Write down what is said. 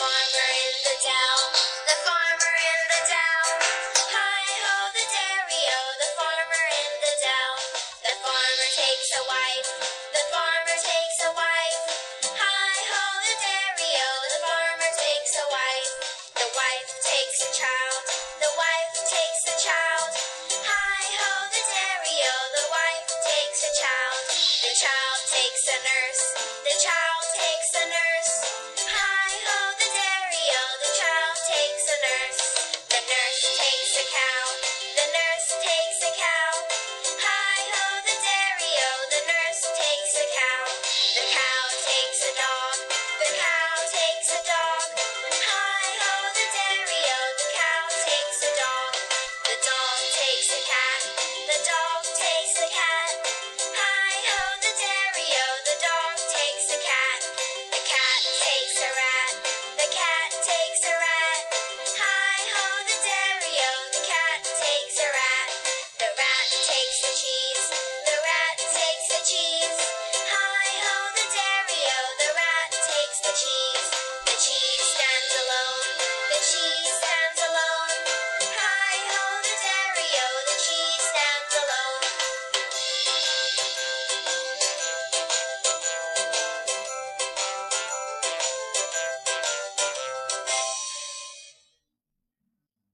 farmer in the dell, the farmer in the dell. Hi ho, the o, oh, the farmer in the dell. The farmer takes a wife, the farmer takes a wife. Hi ho, the o, oh, the farmer takes a wife. The wife takes a child, the wife takes a child. Hi ho, the o, oh, the wife takes a child. The child takes a nurse. stands alone.